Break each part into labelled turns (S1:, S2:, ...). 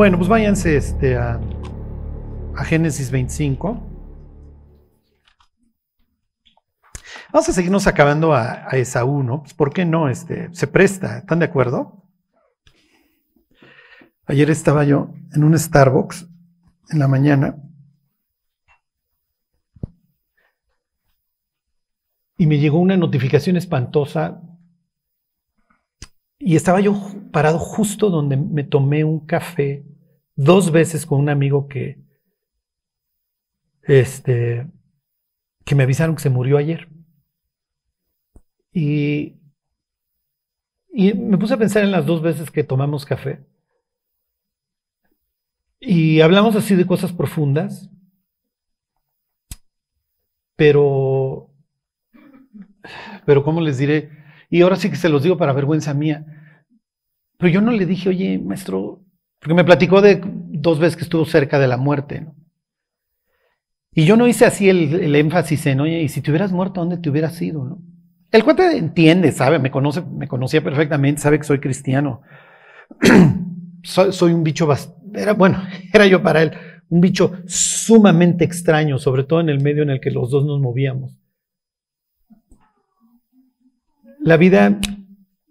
S1: Bueno, pues váyanse este, a, Génesis 25. Vamos a seguirnos acabando a, a Esaú, ¿no? Pues, ¿Por qué no? Este, se presta, ¿están de acuerdo? Ayer estaba yo en un Starbucks en la mañana y me llegó una notificación espantosa y estaba yo parado justo donde me tomé un café dos veces con un amigo que, este, que me avisaron que se murió ayer. Y, y me puse a pensar en las dos veces que tomamos café. Y hablamos así de cosas profundas, pero, pero ¿cómo les diré? Y ahora sí que se los digo para vergüenza mía. Pero yo no le dije, oye, maestro, porque me platicó de dos veces que estuvo cerca de la muerte, ¿no? Y yo no hice así el, énfasis en, oye, y si te hubieras muerto, ¿dónde te hubieras ido, no? El cuate entiende, sabe, me conoce, me conocía perfectamente, sabe que soy cristiano. soy, soy, un bicho era bueno, era yo para él un bicho sumamente extraño, sobre todo en el medio en el que los dos nos movíamos. La vida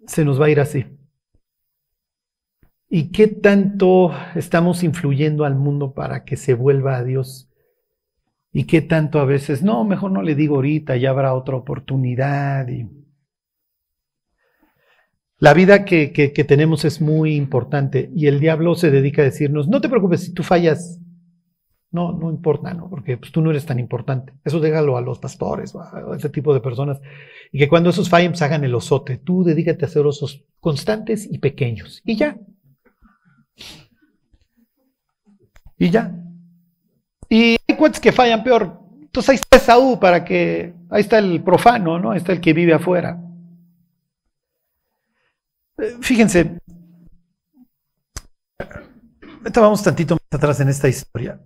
S1: se nos va a ir así. ¿Y qué tanto estamos influyendo al mundo para que se vuelva a Dios? ¿Y qué tanto a veces, no, mejor no le digo ahorita, ya habrá otra oportunidad? Y... La vida que, que, tenemos es muy importante y el diablo se dedica a decirnos, no te preocupes si tú fallas. No, no importa, ¿no? Porque pues, tú no eres tan importante. Eso déjalo a los pastores, a ese tipo de personas. Y que cuando esos fallen, pues hagan el osote. Tú dedícate a hacer osos constantes y pequeños. Y ya. Y ya. Y hay cuentas que fallan peor. Entonces ahí está Saúl para que, ahí está el profano, ¿no? Ahí está el que vive afuera. Fíjense, ahorita vamos tantito más atrás en esta historia.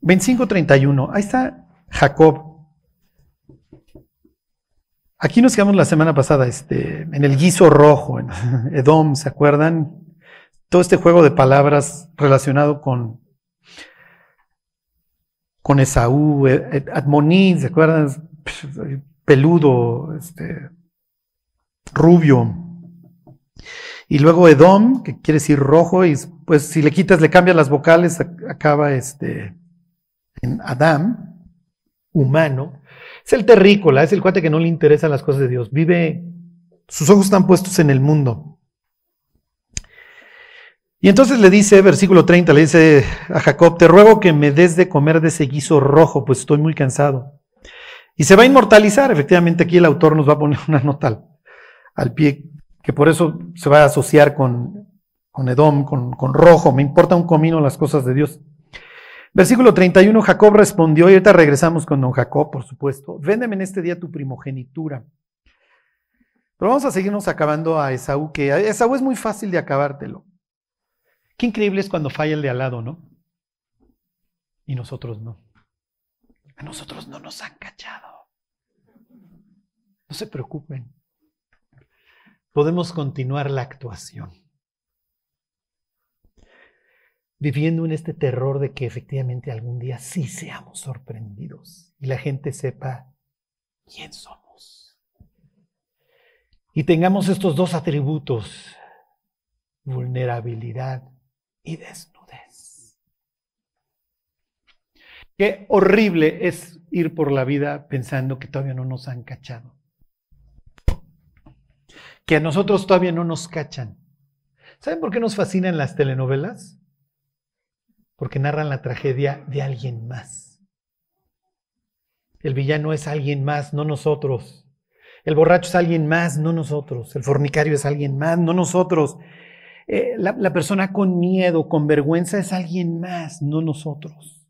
S1: 25:31, ahí está Jacob. Aquí nos quedamos la semana pasada este, en el guiso rojo, en Edom, ¿se acuerdan? Todo este juego de palabras relacionado con, con Esaú, Admoní, ¿se acuerdan? Peludo, este, rubio. Y luego Edom, que quiere decir rojo, y pues si le quitas, le cambias las vocales, acaba este, en Adam, humano. Es el terrícola, es el cuate que no le interesan las cosas de Dios. Vive, sus ojos están puestos en el mundo. Y entonces le dice, versículo 30, le dice a Jacob, te ruego que me des de comer de ese guiso rojo, pues estoy muy cansado. Y se va a inmortalizar, efectivamente aquí el autor nos va a poner una nota al, pie que por eso se va a asociar con, con Edom, con, con, rojo. Me importa un comino las cosas de Dios. Versículo 31, Jacob respondió, y ahorita regresamos con don Jacob, por supuesto, véndeme en este día tu primogenitura. Pero vamos a seguirnos acabando a Esaú, que a Esaú es muy fácil de acabártelo. Qué increíble es cuando falla el de al lado, ¿no? Y nosotros no. A nosotros no nos han cachado. No se preocupen podemos continuar la actuación. Viviendo en este terror de que efectivamente algún día sí seamos sorprendidos y la gente sepa quién somos. Y tengamos estos dos atributos, vulnerabilidad y desnudez. Qué horrible es ir por la vida pensando que todavía no nos han cachado que a nosotros todavía no nos cachan. ¿Saben por qué nos fascinan las telenovelas? Porque narran la tragedia de alguien más. El villano es alguien más, no nosotros. El borracho es alguien más, no nosotros. El fornicario es alguien más, no nosotros. Eh, la, persona con miedo, con vergüenza es alguien más, no nosotros.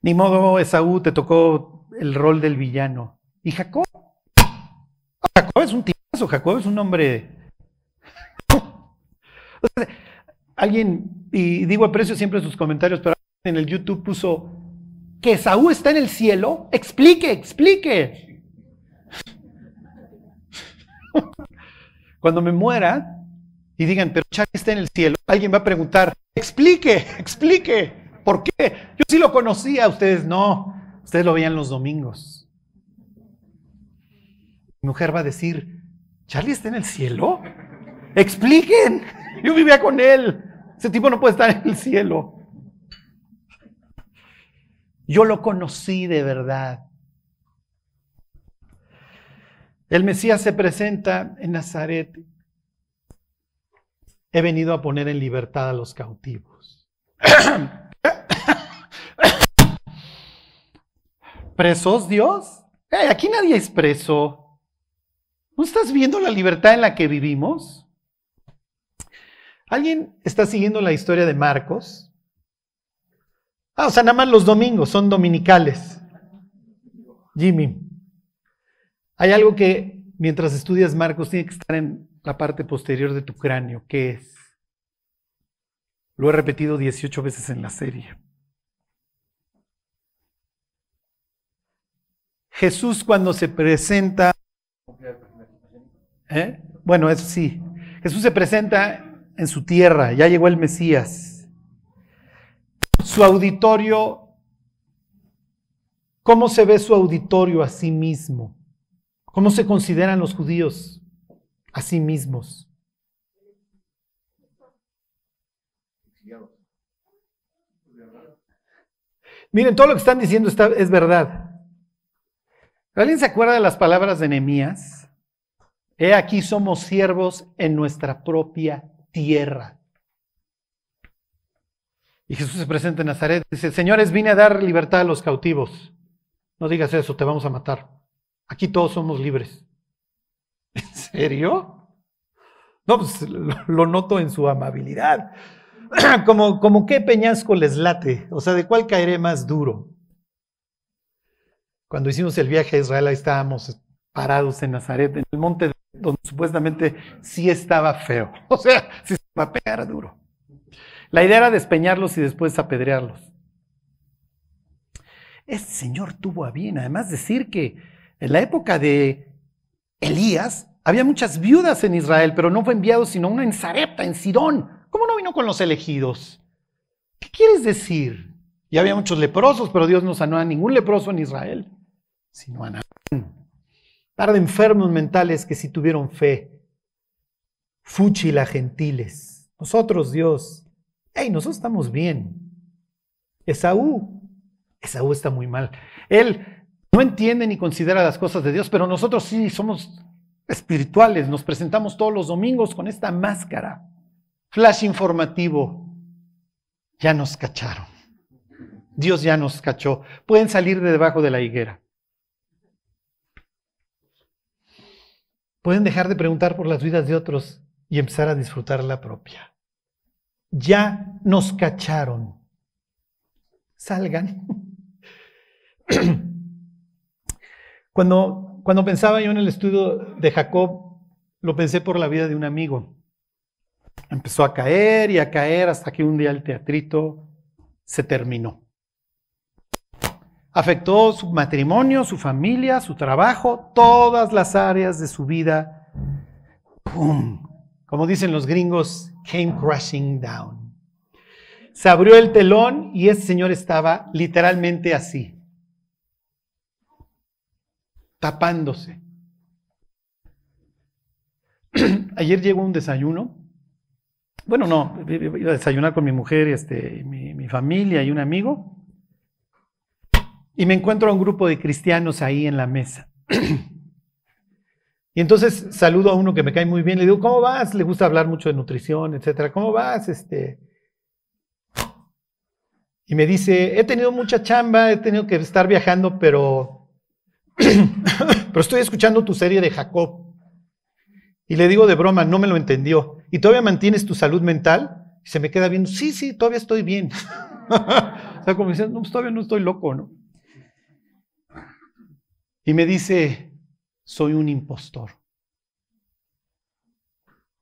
S1: Ni modo, Esaú te tocó el rol del villano. Y Jacob Jacob es un tipazo, Jacob es un hombre. alguien, y digo aprecio siempre sus comentarios, pero en el YouTube puso que Saúl está en el cielo. Explique, explique. Cuando me muera, y digan, pero Charlie está en el cielo, alguien va a preguntar, explique, explique, ¿por qué? Yo sí lo conocía, ustedes no, ustedes lo veían los domingos. Mi mujer va a decir, ¿Charlie está en el cielo? Expliquen, yo vivía con él, ese tipo no puede estar en el cielo. Yo lo conocí de verdad. El Mesías se presenta en Nazaret. He venido a poner en libertad a los cautivos. ¿Presos, Dios? aquí nadie es preso. ¿No estás viendo la libertad en la que vivimos? ¿Alguien está siguiendo la historia de Marcos? Ah, o sea, nada más los domingos son dominicales. Jimmy. Hay algo que mientras estudias Marcos tiene que estar en la parte posterior de tu cráneo, que es, lo he repetido 18 veces en la serie. Jesús cuando se presenta, ¿eh? bueno, eso sí, Jesús se presenta en su tierra, ya llegó el Mesías. Su auditorio, ¿cómo se ve su auditorio a sí mismo? ¿Cómo se consideran los judíos a sí mismos? Miren, todo lo que están diciendo está, es verdad. ¿Alguien se acuerda de las palabras de Nehemías? He aquí somos siervos en nuestra propia tierra. Y Jesús se presenta en Nazaret. Dice, señores, vine a dar libertad a los cautivos. No digas eso, te vamos a matar. Aquí todos somos libres. ¿En serio? No, pues lo, noto en su amabilidad. Como, como qué peñasco les late, o sea, ¿de cuál caeré más duro? Cuando hicimos el viaje a Israel, ahí estábamos parados en Nazaret, en el monte donde supuestamente sí estaba feo. O sea, sí se va a pegar duro. La idea era despeñarlos y después apedrearlos. Este señor tuvo a bien, además, decir que en la época de Elías, había muchas viudas en Israel, pero no fue enviado sino una en Sarepta, en Sidón. ¿Cómo no vino con los elegidos? ¿Qué quieres decir? Y había muchos leprosos, pero Dios no sanó a ningún leproso en Israel, sino a Un Par de enfermos mentales que sí tuvieron fe. Fúchila gentiles. Nosotros, Dios. Hey, nosotros estamos bien. Esaú. Esaú está muy mal. Él no entiende ni considera las cosas de Dios, pero nosotros sí somos espirituales, nos presentamos todos los domingos con esta máscara. Flash informativo, ya nos cacharon. Dios ya nos cachó. Pueden salir de debajo de la higuera. Pueden dejar de preguntar por las vidas de otros y empezar a disfrutar la propia. Ya nos cacharon. Salgan. Cuando, cuando pensaba yo en el estudio de Jacob, lo pensé por la vida de un amigo. Empezó a caer y a caer hasta que un día el teatrito se terminó. Afectó su matrimonio, su familia, su trabajo, todas las áreas de su vida. ¡Pum! Como dicen los gringos, came crashing down. Se abrió el telón y ese señor estaba literalmente así tapándose. Ayer llegó un desayuno. Bueno, no, iba a desayunar con mi mujer, este, mi, mi familia y un amigo. Y me encuentro a un grupo de cristianos ahí en la mesa. Y entonces saludo a uno que me cae muy bien, le digo, ¿cómo vas? Le gusta hablar mucho de nutrición, etcétera. ¿Cómo vas? Este. Y me dice, he tenido mucha chamba, he tenido que estar viajando, pero pero estoy escuchando tu serie de Jacob. Y le digo de broma, no me lo entendió. ¿Y todavía mantienes tu salud mental? Y se me queda viendo, sí, sí, todavía estoy bien. o sea, como diciendo, no, pues todavía no estoy loco, ¿no? Y me dice, soy un impostor.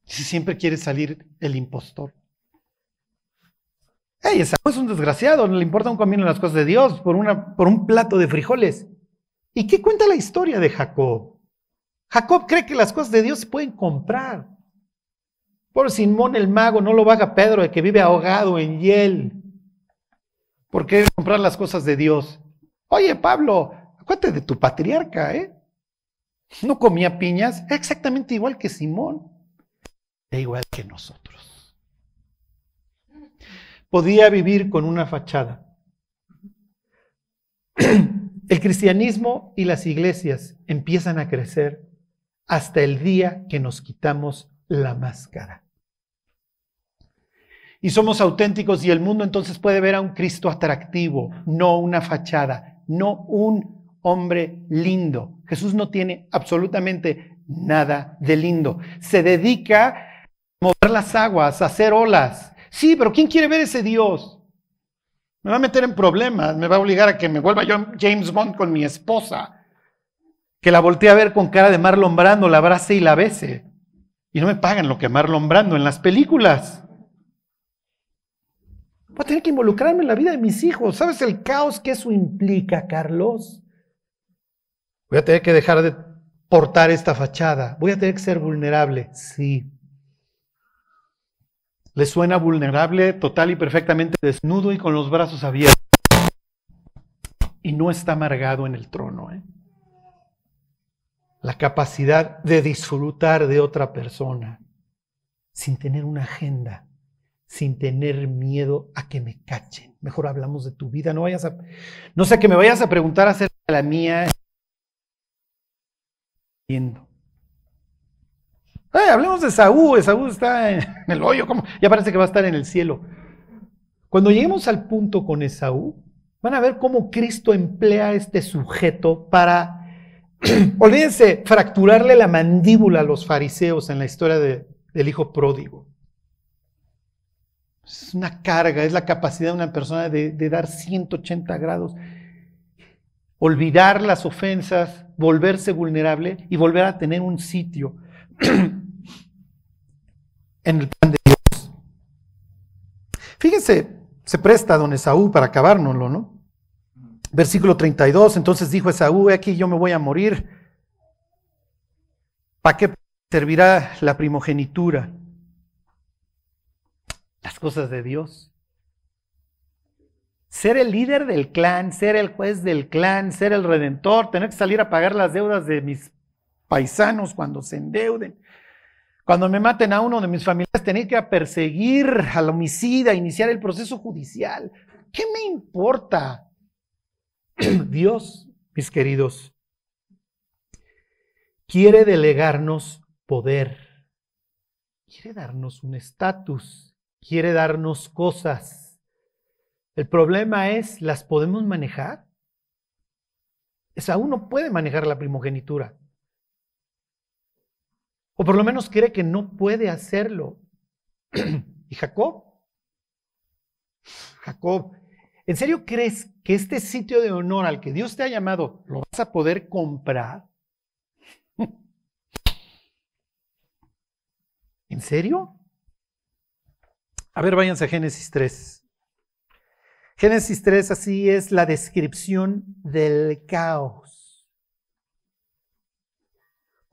S1: Si siempre quiere salir el impostor. Es un desgraciado, no le importa un comino las cosas de Dios por, una, por un plato de frijoles. ¿Y qué cuenta la historia de Jacob? Jacob cree que las cosas de Dios se pueden comprar. Por Simón el mago, no lo baja Pedro de que vive ahogado en hiel. ¿Por qué comprar las cosas de Dios? Oye, Pablo, acuérdate de tu patriarca, ¿eh? No comía piñas, exactamente igual que Simón, e igual que nosotros. Podía vivir con una fachada. El cristianismo y las iglesias empiezan a crecer hasta el día que nos quitamos la máscara. Y somos auténticos y el mundo entonces puede ver a un Cristo atractivo, no una fachada, no un hombre lindo. Jesús no tiene absolutamente nada de lindo. Se dedica a mover las aguas, a hacer olas. Sí, pero ¿quién quiere ver ese Dios? Me va a meter en problemas, me va a obligar a que me vuelva yo James Bond con mi esposa. Que la voltee a ver con cara de Marlon Brando, la abrace y la bese. Y no me pagan lo que Marlon Brando en las películas. Voy a tener que involucrarme en la vida de mis hijos. ¿Sabes el caos que eso implica, Carlos? Voy a tener que dejar de portar esta fachada. Voy a tener que ser vulnerable. Sí. ¿Le suena vulnerable, total y perfectamente desnudo y con los brazos abiertos? Y no está amargado en el trono. ¿eh? La capacidad de disfrutar de otra persona sin tener una agenda, sin tener miedo a que me cachen. Mejor hablamos de tu vida. No vayas a, no sé que me vayas a preguntar acerca de la mía. Hablemos de Saúl. Saúl está en el hoyo. como Ya parece que va a estar en el cielo. Cuando lleguemos al punto con Esaú, van a ver cómo Cristo emplea a este sujeto para, olvídense, fracturarle la mandíbula a los fariseos en la historia del hijo pródigo. Es una carga, es la capacidad de una persona de, de dar 180 grados. Olvidar las ofensas, volverse vulnerable y volver a tener un sitio en el plan de Dios. Fíjense, se presta a don Esaú para acabárnoslo, ¿no? Versículo 32, entonces dijo Esaú, aquí yo me voy a morir. ¿Para qué servirá la primogenitura? Las cosas de Dios. Ser el líder del clan, ser el juez del clan, ser el redentor, tener que salir a pagar las deudas de mis paisanos cuando se endeuden. Cuando me maten a uno de mis familiares, tener que perseguir al homicida, iniciar el proceso judicial. ¿Qué me importa? Dios, mis queridos, quiere delegarnos poder, quiere darnos un estatus, quiere darnos cosas. El problema es, ¿las podemos manejar? Esaú no puede manejar la primogenitura. O por lo menos cree que no puede hacerlo. ¿Y Jacob? Jacob, ¿en serio crees que este sitio de honor al que Dios te ha llamado lo vas a poder comprar? ¿En serio? A ver, váyanse a Génesis 3. Génesis 3 así es la descripción del caos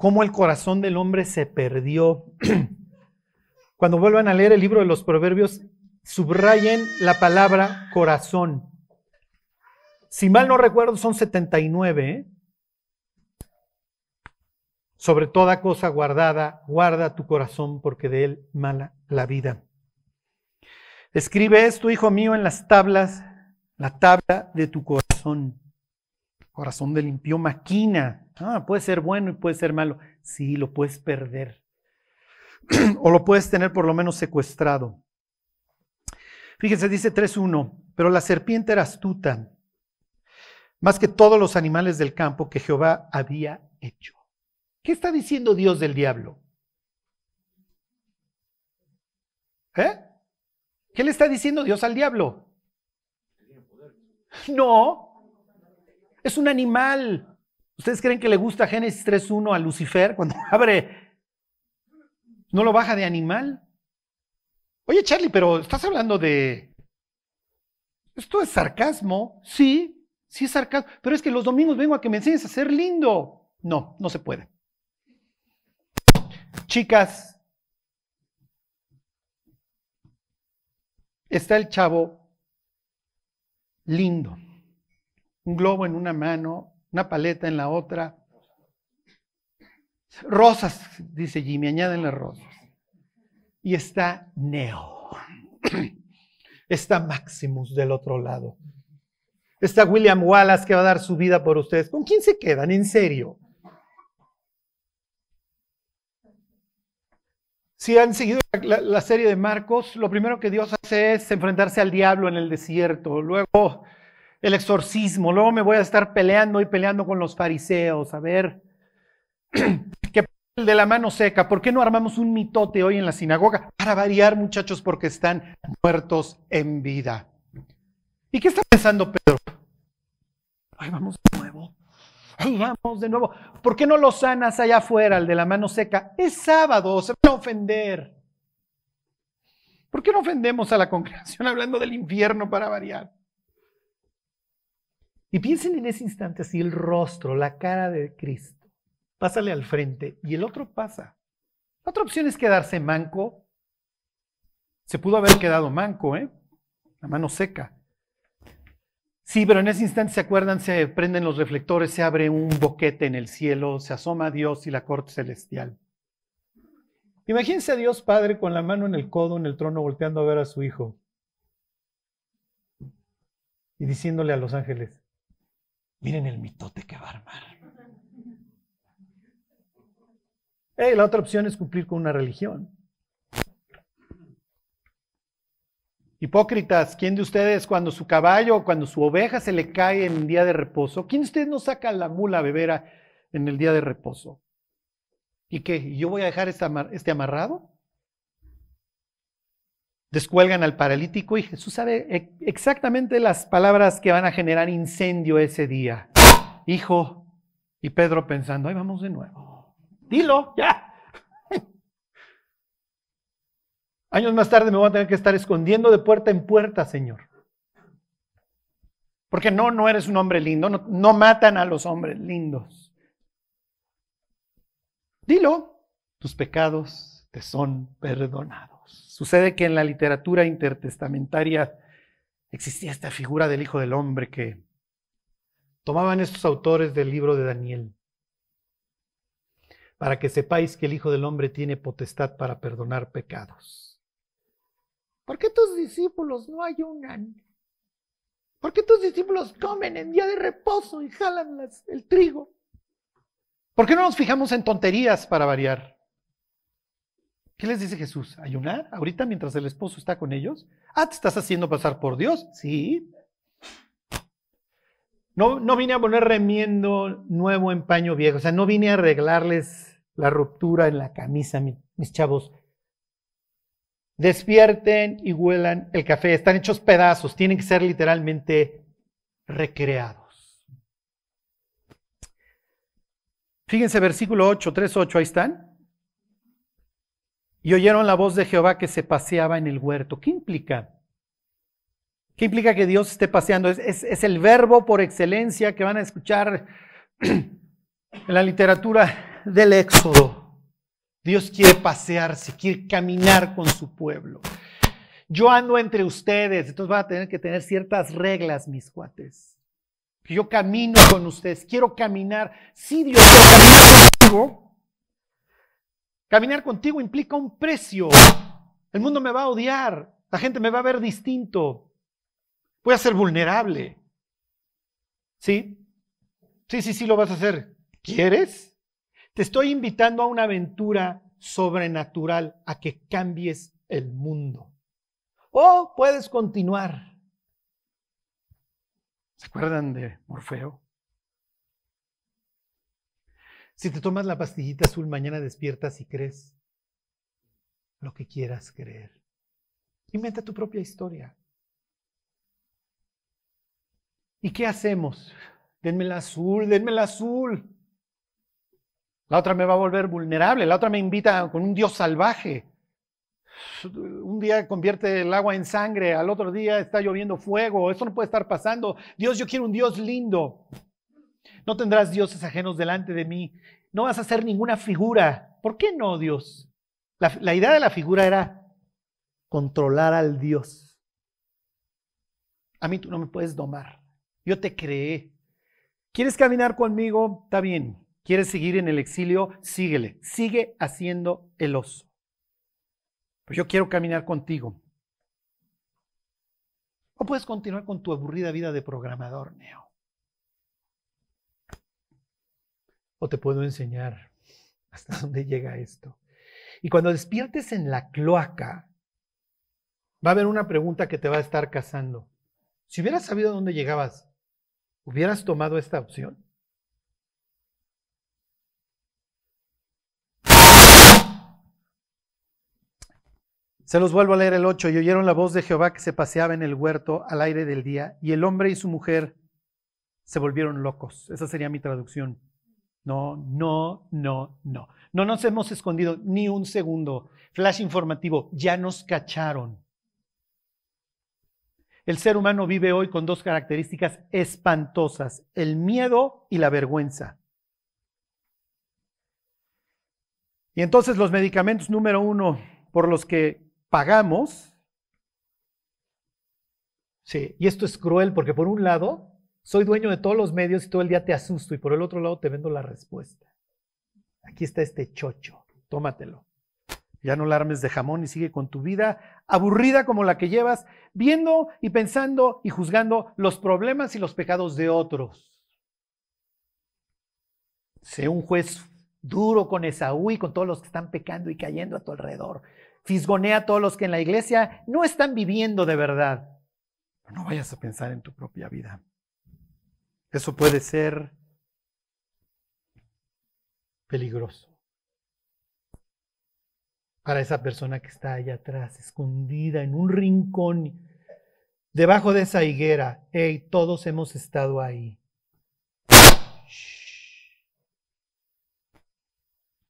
S1: cómo el corazón del hombre se perdió. Cuando vuelvan a leer el libro de los Proverbios, subrayen la palabra corazón. Si mal no recuerdo, son 79. ¿eh? Sobre toda cosa guardada, guarda tu corazón porque de él mala la vida. Escribe esto, hijo mío, en las tablas, la tabla de tu corazón. Corazón de limpio maquina Ah, puede ser bueno y puede ser malo. Sí, lo puedes perder. o lo puedes tener por lo menos secuestrado. Fíjense, dice 3.1, pero la serpiente era astuta, más que todos los animales del campo que Jehová había hecho. ¿Qué está diciendo Dios del diablo? ¿Eh? ¿Qué le está diciendo Dios al diablo? No, es un animal. ¿Ustedes creen que le gusta Génesis 3.1 a Lucifer cuando abre? ¿No lo baja de animal? Oye, Charlie, pero estás hablando de... Esto es sarcasmo. Sí, sí es sarcasmo. Pero es que los domingos vengo a que me enseñes a ser lindo. No, no se puede. Chicas, está el chavo lindo, un globo en una mano, una paleta en la otra. Rosas, dice Jimmy, añaden las rosas. Y está Neo. Está Maximus del otro lado. Está William Wallace que va a dar su vida por ustedes. ¿Con quién se quedan? En serio. Si han seguido la, serie de Marcos, lo primero que Dios hace es enfrentarse al diablo en el desierto, luego el exorcismo, luego me voy a estar peleando y peleando con los fariseos, a ver qué el de la mano seca, ¿por qué no armamos un mitote hoy en la sinagoga? Para variar, muchachos, porque están muertos en vida. ¿Y qué está pensando Pedro? Ay, vamos de nuevo. Ay, vamos de nuevo. ¿Por qué no lo sanas allá afuera, el de la mano seca? Es sábado, se van a ofender. ¿Por qué no ofendemos a la congregación hablando del infierno para variar? Y piensen en ese instante así el rostro, la cara de Cristo. Pásale al frente y el otro pasa. La otra opción es quedarse manco. Se pudo haber quedado manco, ¿eh? La mano seca. Sí, pero en ese instante se acuerdan, se prenden los reflectores, se abre un boquete en el cielo, se asoma a Dios y la corte celestial. Imagínense a Dios Padre con la mano en el codo en el trono volteando a ver a su hijo y diciéndole a los ángeles, miren el mitote que va a armar. la otra opción es cumplir con una religión. Hipócritas, ¿quién de ustedes cuando su caballo o cuando su oveja se le cae en el día de reposo, quién de ustedes no saca la mula bebera en el día de reposo? ¿Y qué? ¿Yo voy a dejar este amarrado? Descuelgan al paralítico y Jesús sabe e, exactamente las palabras que van a generar incendio ese día. Hijo, y Pedro pensando, ahí vamos de nuevo. Dilo, ya. Años más tarde me voy a tener que estar escondiendo de puerta en puerta, Señor. Porque no, no eres un hombre lindo, no, no matan a los hombres lindos. Dilo, tus pecados te son perdonados. Sucede que en la literatura intertestamentaria existía esta figura del Hijo del Hombre que tomaban estos autores del libro de Daniel para que sepáis que el Hijo del Hombre tiene potestad para perdonar pecados. ¿Por qué tus discípulos no ayunan? ¿Por qué tus discípulos comen en día de reposo y jalan el trigo? ¿Por qué no nos fijamos en tonterías para variar? ¿Qué les dice Jesús? ¿Ayunar? ¿Ahorita mientras el esposo está con ellos? Ah, ¿te estás haciendo pasar por Dios? Sí. No, no vine a poner remiendo nuevo en paño viejo, o sea, no vine a arreglarles la ruptura en la camisa, mis chavos despierten y huelan el café. Están hechos pedazos, tienen que ser literalmente recreados. Fíjense versículo 8, 3, 8, ahí están. Y oyeron la voz de Jehová que se paseaba en el huerto. ¿Qué implica? ¿Qué implica que Dios esté paseando? Es, el verbo por excelencia que van a escuchar en la literatura del Éxodo. Dios quiere pasearse, quiere caminar con su pueblo. Yo ando entre ustedes, entonces van a tener que tener ciertas reglas, mis cuates. Yo camino con ustedes, quiero caminar. Sí, Dios, quiero caminar contigo. Caminar contigo implica un precio. El mundo me va a odiar, la gente me va a ver distinto. Voy a ser vulnerable. ¿Sí? Sí, sí, sí, lo vas a hacer. ¿Quieres? Te estoy invitando a una aventura sobrenatural, a que cambies el mundo. O puedes continuar. ¿Se acuerdan de Morfeo? Si te tomas la pastillita azul, mañana despiertas y crees lo que quieras creer. Inventa tu propia historia. ¿Y qué hacemos? Denme el azul, denme el azul. La otra me va a volver vulnerable, la otra me invita con un Dios salvaje. Un día convierte el agua en sangre, al otro día está lloviendo fuego, eso no puede estar pasando. Dios, yo quiero un Dios lindo. No tendrás dioses ajenos delante de mí, no vas a hacer ninguna figura. ¿Por qué no, Dios? La, idea de la figura era controlar al Dios. A mí tú no me puedes domar. Yo te creé. ¿Quieres caminar conmigo? Está bien. ¿Quieres seguir en el exilio? Síguele. Sigue haciendo el oso. Pero yo quiero caminar contigo. O puedes continuar con tu aburrida vida de programador, Neo. O te puedo enseñar hasta dónde llega esto. Y cuando despiertes en la cloaca, va a haber una pregunta que te va a estar cazando. Si hubieras sabido dónde llegabas, ¿hubieras tomado esta opción? Se los vuelvo a leer el 8. Y oyeron la voz de Jehová que se paseaba en el huerto al aire del día, y el hombre y su mujer se volvieron locos. Esa sería mi traducción. No, no, no, no. No nos hemos escondido ni un segundo. Flash informativo, ya nos cacharon. El ser humano vive hoy con dos características espantosas, el miedo y la vergüenza. Y entonces los medicamentos número uno por los que pagamos, sí, y esto es cruel porque por un lado soy dueño de todos los medios y todo el día te asusto y por el otro lado te vendo la respuesta. Aquí está este chocho, tómatelo. Ya no la armes de jamón y sigue con tu vida aburrida como la que llevas, viendo y pensando y juzgando los problemas y los pecados de otros. Sé un juez duro con Esaú y con todos los que están pecando y cayendo a tu alrededor. Fisgonea a todos los que en la iglesia no están viviendo de verdad. No vayas a pensar en tu propia vida. Eso puede ser peligroso para esa persona que está allá atrás, escondida en un rincón, debajo de esa higuera. Hey, todos hemos estado ahí.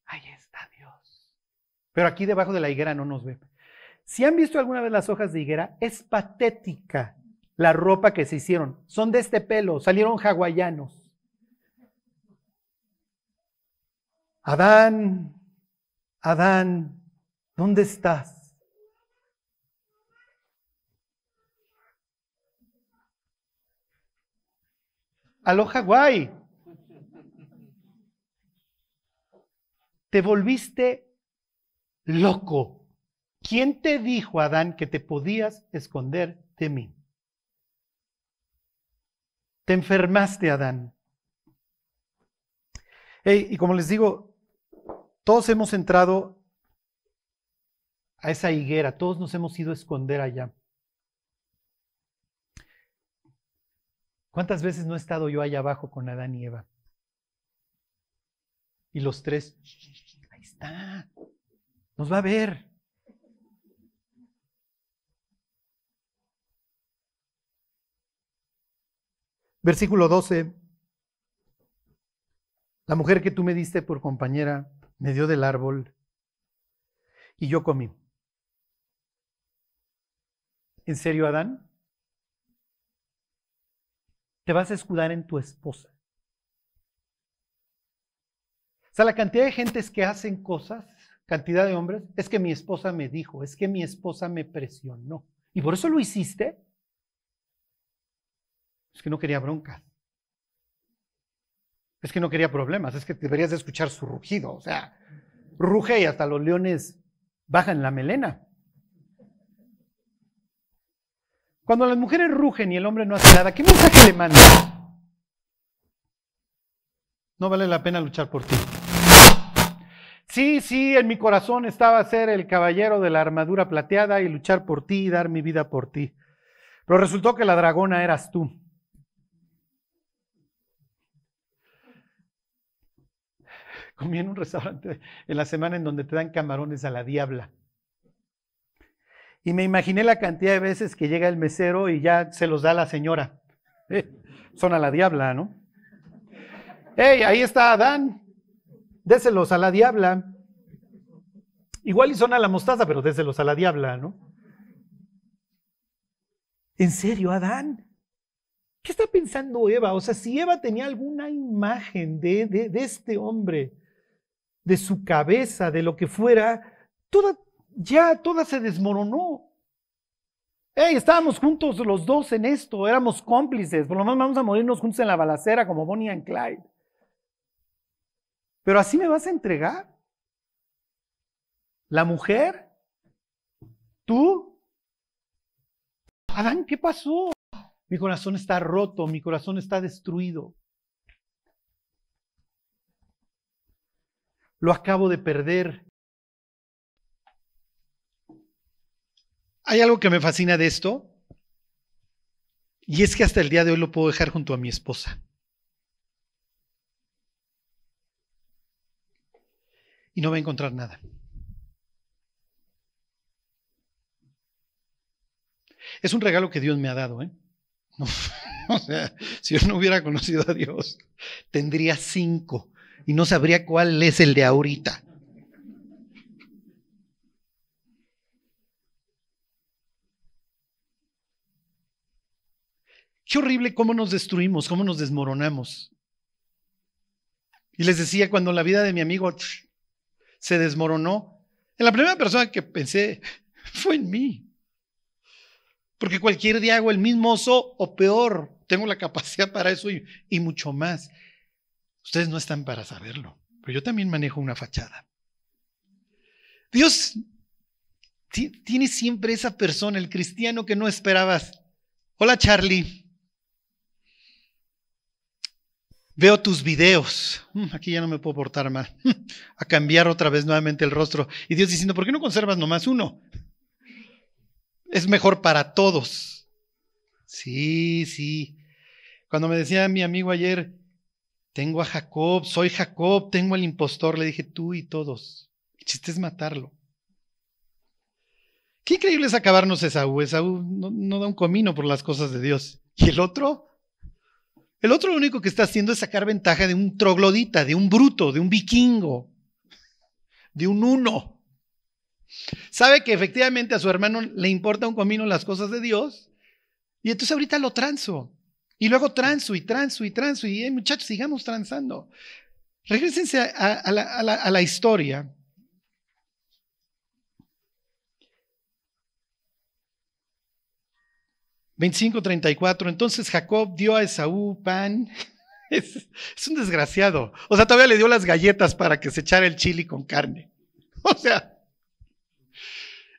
S1: Ahí está Dios. Pero aquí debajo de la higuera no nos ve. Si han visto alguna vez las hojas de higuera, es patética la ropa que se hicieron. Son de este pelo, salieron hawaianos. Adán, Adán, ¿dónde estás? Aló Hawái. Te volviste loco. ¿Quién te dijo, Adán, que te podías esconder de mí? Te enfermaste, Adán. y como les digo, todos hemos entrado a esa higuera, todos nos hemos ido a esconder allá. ¿Cuántas veces no he estado yo allá abajo con Adán y Eva? Y los tres, ahí está, nos va a ver. Versículo 12. La mujer que tú me diste por compañera me dio del árbol y yo comí. ¿En serio, Adán? Te vas a escudar en tu esposa. O sea, la cantidad de gentes que hacen cosas, cantidad de hombres, es que mi esposa me dijo, es que mi esposa me presionó. ¿Y por eso lo hiciste? Es que no quería bronca. Es que no quería problemas. Es que deberías de escuchar su rugido. O sea, ruge y hasta los leones bajan la melena. Cuando las mujeres rugen y el hombre no hace nada, ¿qué mensaje le manda? No vale la pena luchar por ti. Sí, sí, en mi corazón estaba ser el caballero de la armadura plateada y luchar por ti y dar mi vida por ti. Pero resultó que la dragona eras tú. Comí en un restaurante en la semana en donde te dan camarones a la diabla. Y me imaginé la cantidad de veces que llega el mesero y ya se los da la señora. Eh, son a la diabla, ¿no? ¡Hey, ahí está Adán! Déselos a la diabla. Igual y son a la mostaza, pero déselos a la diabla, ¿no? ¿En serio, Adán? ¿Qué está pensando Eva? O sea, si Eva tenía alguna imagen de, de este hombre, de su cabeza, de lo que fuera, toda, ya toda se desmoronó. Hey, estábamos juntos los dos en esto, éramos cómplices, por lo menos vamos a morirnos juntos en la balacera como Bonnie and Clyde. Pero así me vas a entregar. La mujer, tú. Adán, ¿qué pasó? Mi corazón está roto, mi corazón está destruido. Lo acabo de perder. Hay algo que me fascina de esto, y es que hasta el día de hoy lo puedo dejar junto a mi esposa. Y no va a encontrar nada. Es un regalo que Dios me ha dado, ¿eh? o sea, si yo no hubiera conocido a Dios, tendría cinco y no sabría cuál es el de ahorita. Qué horrible cómo nos destruimos, cómo nos desmoronamos. Y les decía, cuando la vida de mi amigo se desmoronó, en la primera persona que pensé fue en mí. Porque cualquier día hago el mismo oso o peor. Tengo la capacidad para eso y, y mucho más. Ustedes no están para saberlo, pero yo también manejo una fachada. Dios tiene siempre esa persona, el cristiano que no esperabas. Hola Charlie. Veo tus videos. Mm, aquí ya no me puedo portar mal. A cambiar otra vez nuevamente el rostro. Y Dios diciendo, ¿por qué no conservas nomás uno? Es mejor para todos. Sí, sí. Cuando me decía mi amigo ayer, tengo a Jacob, soy Jacob, tengo al impostor, le dije tú y todos. El chiste es matarlo. Qué increíble es acabarnos Esaú. Esaú no, da un comino por las cosas de Dios. ¿Y el otro? El otro lo único que está haciendo es sacar ventaja de un troglodita, de un bruto, de un vikingo, de un uno. Sabe que efectivamente a su hermano le importa un comino las cosas de Dios y entonces ahorita lo transo. Y luego transo y transo y transo y eh, muchachos, sigamos transando. Regrésense a, la, a la historia. ...25-34... Entonces Jacob dio a Esaú pan... Es, es, un desgraciado. O sea, todavía le dio las galletas para que se echara el chili con carne. O sea,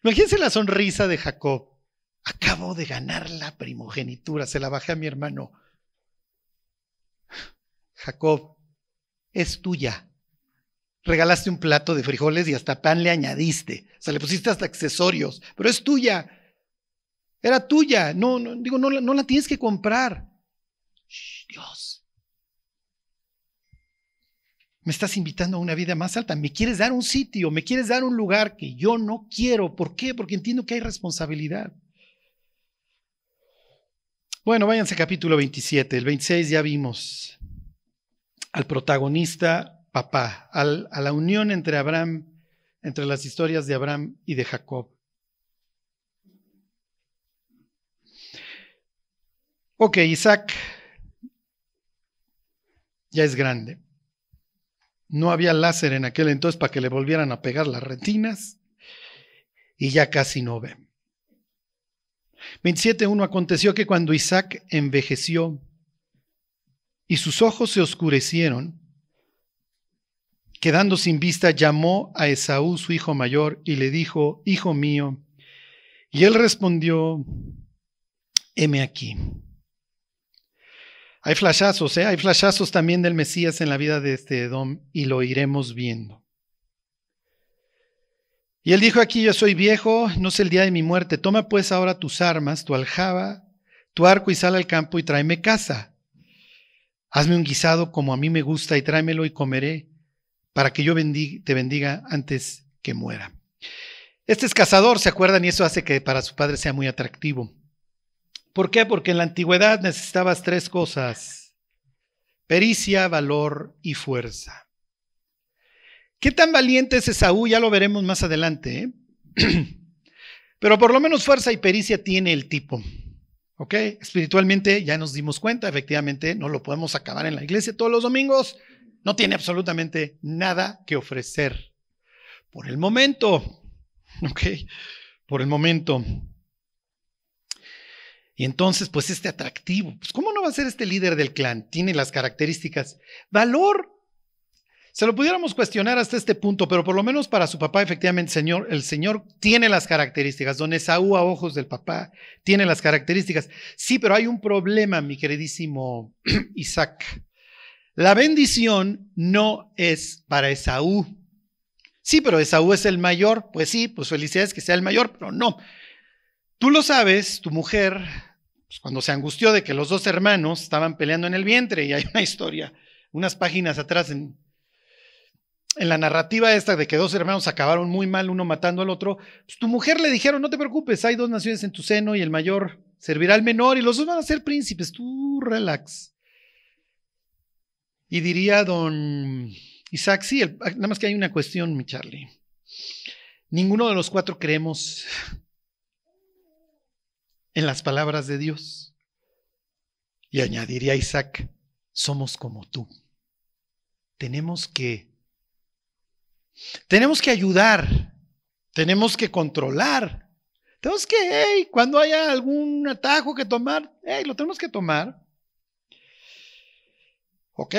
S1: imagínense la sonrisa de Jacob. Acabo de ganar la primogenitura, se la bajé a mi hermano. Jacob, es tuya. Regalaste un plato de frijoles y hasta pan le añadiste. O sea, le pusiste hasta accesorios, pero es tuya. Era tuya. No, no digo, no, no la tienes que comprar. Dios. Me estás invitando a una vida más alta. Me quieres dar un sitio, me quieres dar un lugar que yo no quiero. ¿Por qué? Porque entiendo que hay responsabilidad. Bueno, váyanse capítulo 27. El 26 ya vimos al protagonista papá, a la unión entre Abraham, entre las historias de Abraham y de Jacob. Ok, Isaac ya es grande. No había láser en aquel entonces para que le volvieran a pegar las retinas y ya casi no ve. 27.1 Aconteció que cuando Isaac envejeció y sus ojos se oscurecieron, quedando sin vista, llamó a Esaú, su hijo mayor, y le dijo, Hijo mío. Y él respondió, heme aquí. Hay flashazos, ¿eh? hay flashazos también del Mesías en la vida de este Edom y lo iremos viendo. Y él dijo aquí, yo soy viejo, no sé el día de mi muerte, toma pues ahora tus armas, tu aljaba, tu arco y sal al campo y tráeme casa. Hazme un guisado como a mí me gusta y tráemelo y comeré, para que yo te bendiga antes que muera. Este es cazador, ¿se acuerdan? Y eso hace que para su padre sea muy atractivo. ¿Por qué? Porque en la antigüedad necesitabas tres cosas. Pericia, valor y fuerza. ¿Qué tan valiente es Esaú? Ya lo veremos más adelante. ¿eh? Pero por lo menos fuerza y pericia tiene el tipo. ¿Ok? Espiritualmente ya nos dimos cuenta, efectivamente, no lo podemos acabar en la iglesia todos los domingos. No tiene absolutamente nada que ofrecer. Por el momento. ¿Ok? Por el momento. Y entonces, pues este atractivo, pues ¿cómo no va a ser este líder del clan? Tiene las características. Valor. Se lo pudiéramos cuestionar hasta este punto, pero por lo menos para su papá, efectivamente, señor, el Señor tiene las características. Don Esaú a ojos del papá tiene las características. Sí, pero hay un problema, mi queridísimo Isaac. La bendición no es para Esaú. Sí, pero Esaú es el mayor. Pues sí, pues felicidades que sea el mayor, pero no. Tú lo sabes, tu mujer, pues cuando se angustió de que los dos hermanos estaban peleando en el vientre, y hay una historia, unas páginas atrás en, en la narrativa esta de que dos hermanos acabaron muy mal, uno matando al otro, pues tu mujer le dijeron, no te preocupes, hay dos naciones en tu seno y el mayor servirá al menor y los dos van a ser príncipes, tú relax. Y diría don Isaac, sí, nada más que hay una cuestión, mi Charlie. Ninguno de los cuatro creemos en las palabras de Dios. Y añadiría Isaac, somos como tú. Tenemos que tenemos que ayudar, tenemos que controlar, tenemos que, hey, cuando haya algún atajo que tomar, hey, lo tenemos que tomar. Ok.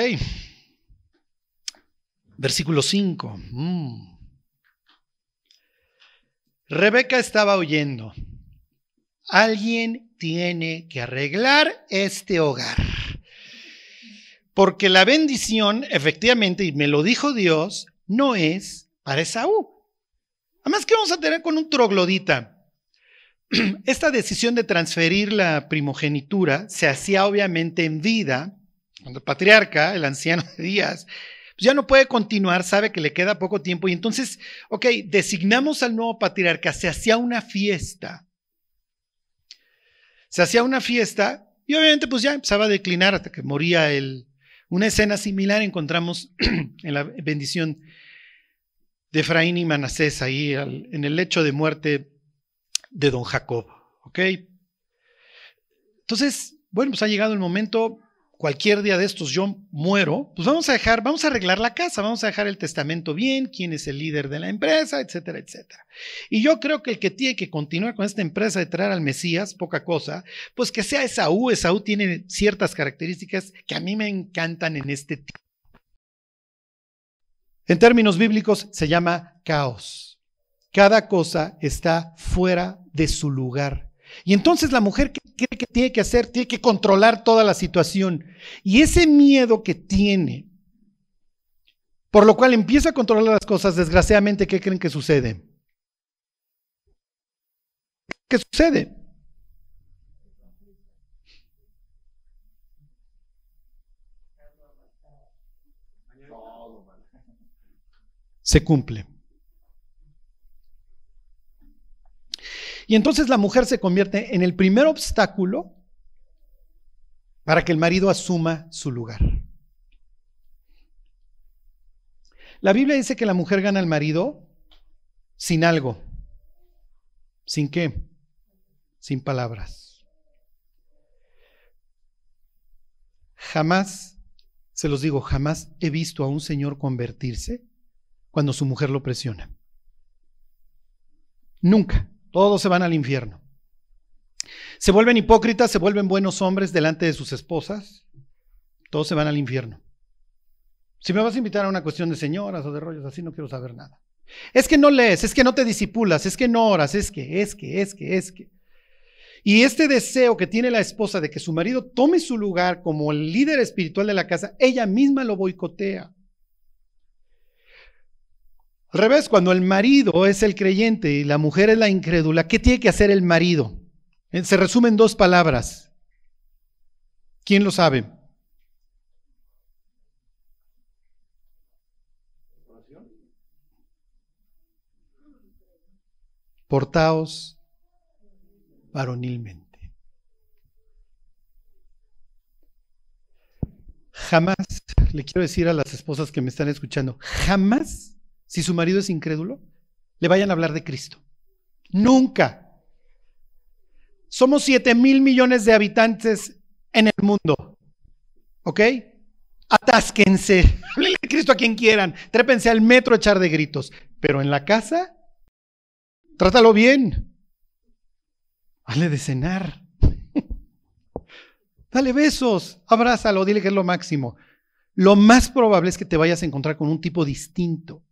S1: Versículo 5. Mm. Rebeca estaba oyendo. Alguien tiene que arreglar este hogar. Porque la bendición, efectivamente, y me lo dijo Dios, no es para Esaú. Además, ¿qué vamos a tener con un troglodita? Esta decisión de transferir la primogenitura se hacía obviamente en vida, cuando el patriarca, el anciano de Díaz, pues ya no puede continuar, sabe que le queda poco tiempo y entonces, ok, designamos al nuevo patriarca, se hacía una fiesta. Se hacía una fiesta y obviamente pues ya empezaba a declinar hasta que moría el, una escena similar encontramos en la bendición de Efraín y Manasés ahí en el lecho de muerte de don Jacob. ¿Ok? Entonces, bueno, pues ha llegado el momento, cualquier día de estos yo muero, pues vamos a dejar, vamos a arreglar la casa, vamos a dejar el testamento bien, quién es el líder de la empresa, etcétera, etcétera. Y yo creo que el que tiene que continuar con esta empresa de traer al Mesías, poca cosa, pues que sea Esaú. Esaú tiene ciertas características que a mí me encantan en este tipo. En términos bíblicos se llama caos. Cada cosa está fuera de su lugar. Y entonces la mujer, ¿qué cree que tiene que hacer? Tiene que controlar toda la situación. Y ese miedo que tiene, por lo cual empieza a controlar las cosas, desgraciadamente, ¿qué creen que sucede? ¿Qué sucede? Se cumple. Y entonces la mujer se convierte en el primer obstáculo para que el marido asuma su lugar. La Biblia dice que la mujer gana al marido sin algo. ¿Sin qué? Sin palabras. Jamás, se los digo, jamás he visto a un señor convertirse cuando su mujer lo presiona. Nunca. Todos se van al infierno. Se vuelven hipócritas, se vuelven buenos hombres delante de sus esposas. Todos se van al infierno. Si me vas a invitar a una cuestión de señoras o de rollos así, no quiero saber nada. Es que no lees, es que no te disipulas, es que no oras, es que, es que, es que, es que. Y este deseo que tiene la esposa de que su marido tome su lugar como el líder espiritual de la casa, ella misma lo boicotea. Al revés, cuando el marido es el creyente y la mujer es la incrédula, ¿qué tiene que hacer el marido? Eh, se resume en dos palabras. ¿Quién lo sabe? Portaos varonilmente. Jamás, le quiero decir a las esposas que me están escuchando, jamás si su marido es incrédulo, le vayan a hablar de Cristo. Nunca. Somos 7 mil millones de habitantes en el mundo. ¿Ok? Atásquense. Háblenle de Cristo a quien quieran. Trépense al metro a echar de gritos. Pero en la casa, trátalo bien. Hazle de cenar. Dale besos, abrázalo, dile que es lo máximo. Lo más probable es que te vayas a encontrar con un tipo distinto.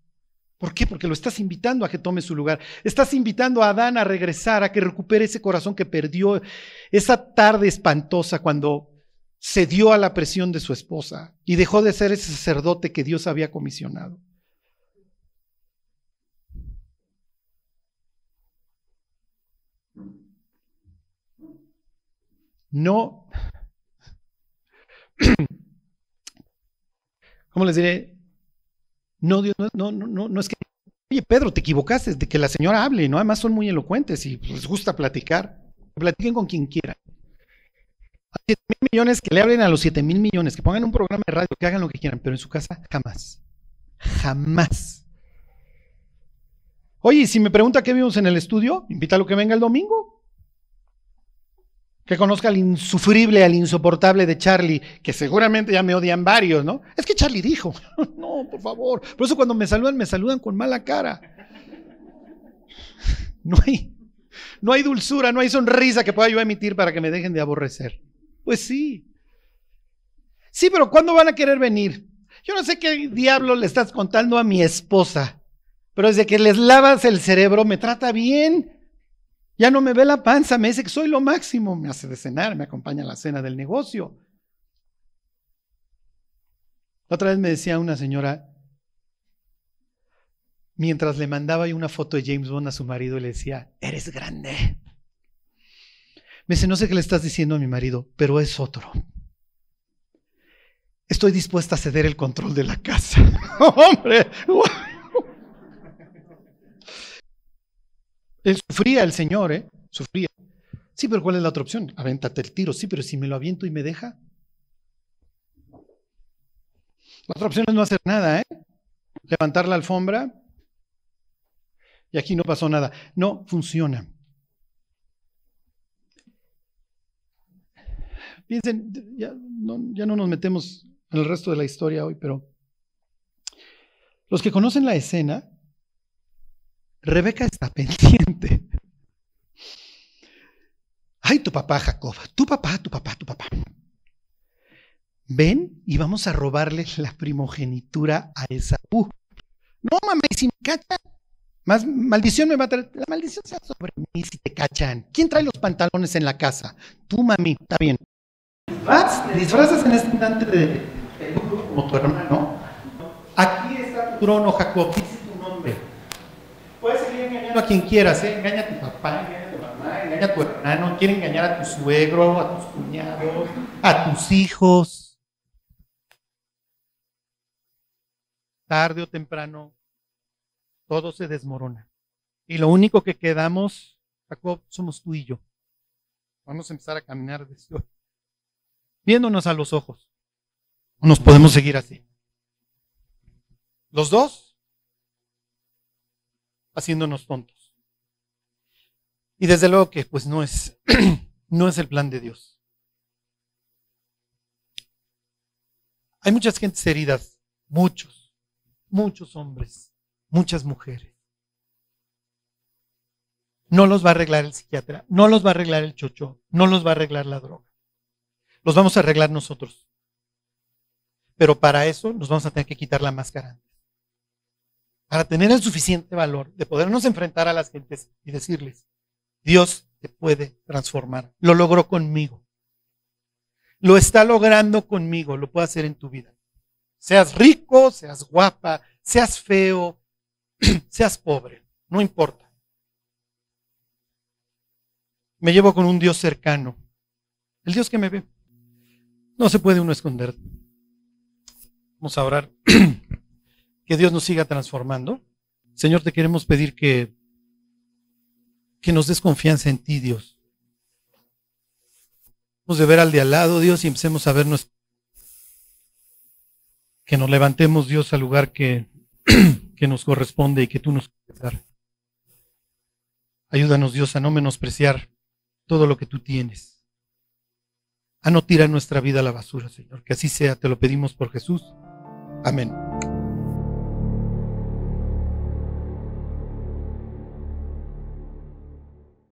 S1: ¿Por qué? Porque lo estás invitando a que tome su lugar. Estás invitando a Adán a regresar, a que recupere ese corazón que perdió esa tarde espantosa cuando cedió a la presión de su esposa y dejó de ser ese sacerdote que Dios había comisionado. No, ¿cómo les diré? No, Dios, no, no, no, no es que, oye Pedro, te equivocaste de que la señora hable, ¿no? Además son muy elocuentes y les gusta platicar. Platiquen con quien quieran. A 7 mil millones que le hablen a los 7 mil millones, que pongan un programa de radio, que hagan lo que quieran, pero en su casa jamás. Jamás. Oye, si me pregunta qué vimos en el estudio, invítalo que venga el domingo. Que conozca al insufrible, al insoportable de Charlie, que seguramente ya me odian varios, ¿no? Es que Charlie dijo, no, por favor. Por eso cuando me saludan, me saludan con mala cara. No hay, no hay dulzura, no hay sonrisa que pueda yo emitir para que me dejen de aborrecer. Pues sí. Sí, pero ¿cuándo van a querer venir? Yo no sé qué diablo le estás contando a mi esposa, pero desde que les lavas el cerebro me trata bien. Ya no me ve la panza, me dice que soy lo máximo, me hace de cenar, me acompaña a la cena del negocio. otra vez me decía una señora, mientras le mandaba una foto de James Bond a su marido, le decía, eres grande. Me dice, no sé qué le estás diciendo a mi marido, pero es otro. Estoy dispuesta a ceder el control de la casa. Hombre, Él sufría el Señor, ¿eh? Sufría. Sí, pero ¿cuál es la otra opción? Avéntate el tiro. Sí, pero si me lo aviento y me deja. La otra opción es no hacer nada, ¿eh? Levantar la alfombra y aquí no pasó nada. No funciona. Piensen, ya no, ya no nos metemos en el resto de la historia hoy, pero los que conocen la escena Rebeca está pendiente. Ay, tu papá, Jacob, tu papá, tu papá, tu papá. Ven y vamos a robarle la primogenitura a Esaú. No, mamá, y si me cachan, más maldición me va a traer. La maldición sea sobre mí si te cachan. ¿Quién trae los pantalones en la casa? Tú, mami, está bien. Vas, te disfrazas en este instante de, como tu hermano. Aquí está tu trono, Jacob a quien quieras, ¿eh? engaña a tu papá, engaña a tu mamá, engaña a tu hermano, quiere engañar a tu suegro, a tus cuñados, a tus hijos. Tarde o temprano, todo se desmorona. Y lo único que quedamos, Jacob, somos tú y yo. Vamos a empezar a caminar desde hoy, viéndonos a los ojos. No nos podemos seguir así. Los dos haciéndonos tontos. Y desde luego que pues no es, no es el plan de Dios. Hay muchas gentes heridas, muchos, muchos hombres, muchas mujeres. No los va a arreglar el psiquiatra, no los va a arreglar el chocho, no los va a arreglar la droga. Los vamos a arreglar nosotros. Pero para eso nos vamos a tener que quitar la máscara para tener el suficiente valor de podernos enfrentar a las gentes y decirles, Dios te puede transformar. Lo logró conmigo. Lo está logrando conmigo, lo puede hacer en tu vida. Seas rico, seas guapa, seas feo, seas pobre, no importa. Me llevo con un Dios cercano, el Dios que me ve. No se puede uno esconder. Vamos a orar. que Dios nos siga transformando. Señor, te queremos pedir que, que nos des confianza en ti, Dios. Vamos de ver al de al lado, Dios, y empecemos a vernos. Que nos levantemos, Dios, al lugar que, que nos corresponde y que tú nos quieres dar. Ayúdanos, Dios, a no menospreciar todo lo que tú tienes. A no tirar nuestra vida a la basura, Señor. Que así sea, te lo pedimos por Jesús. Amén.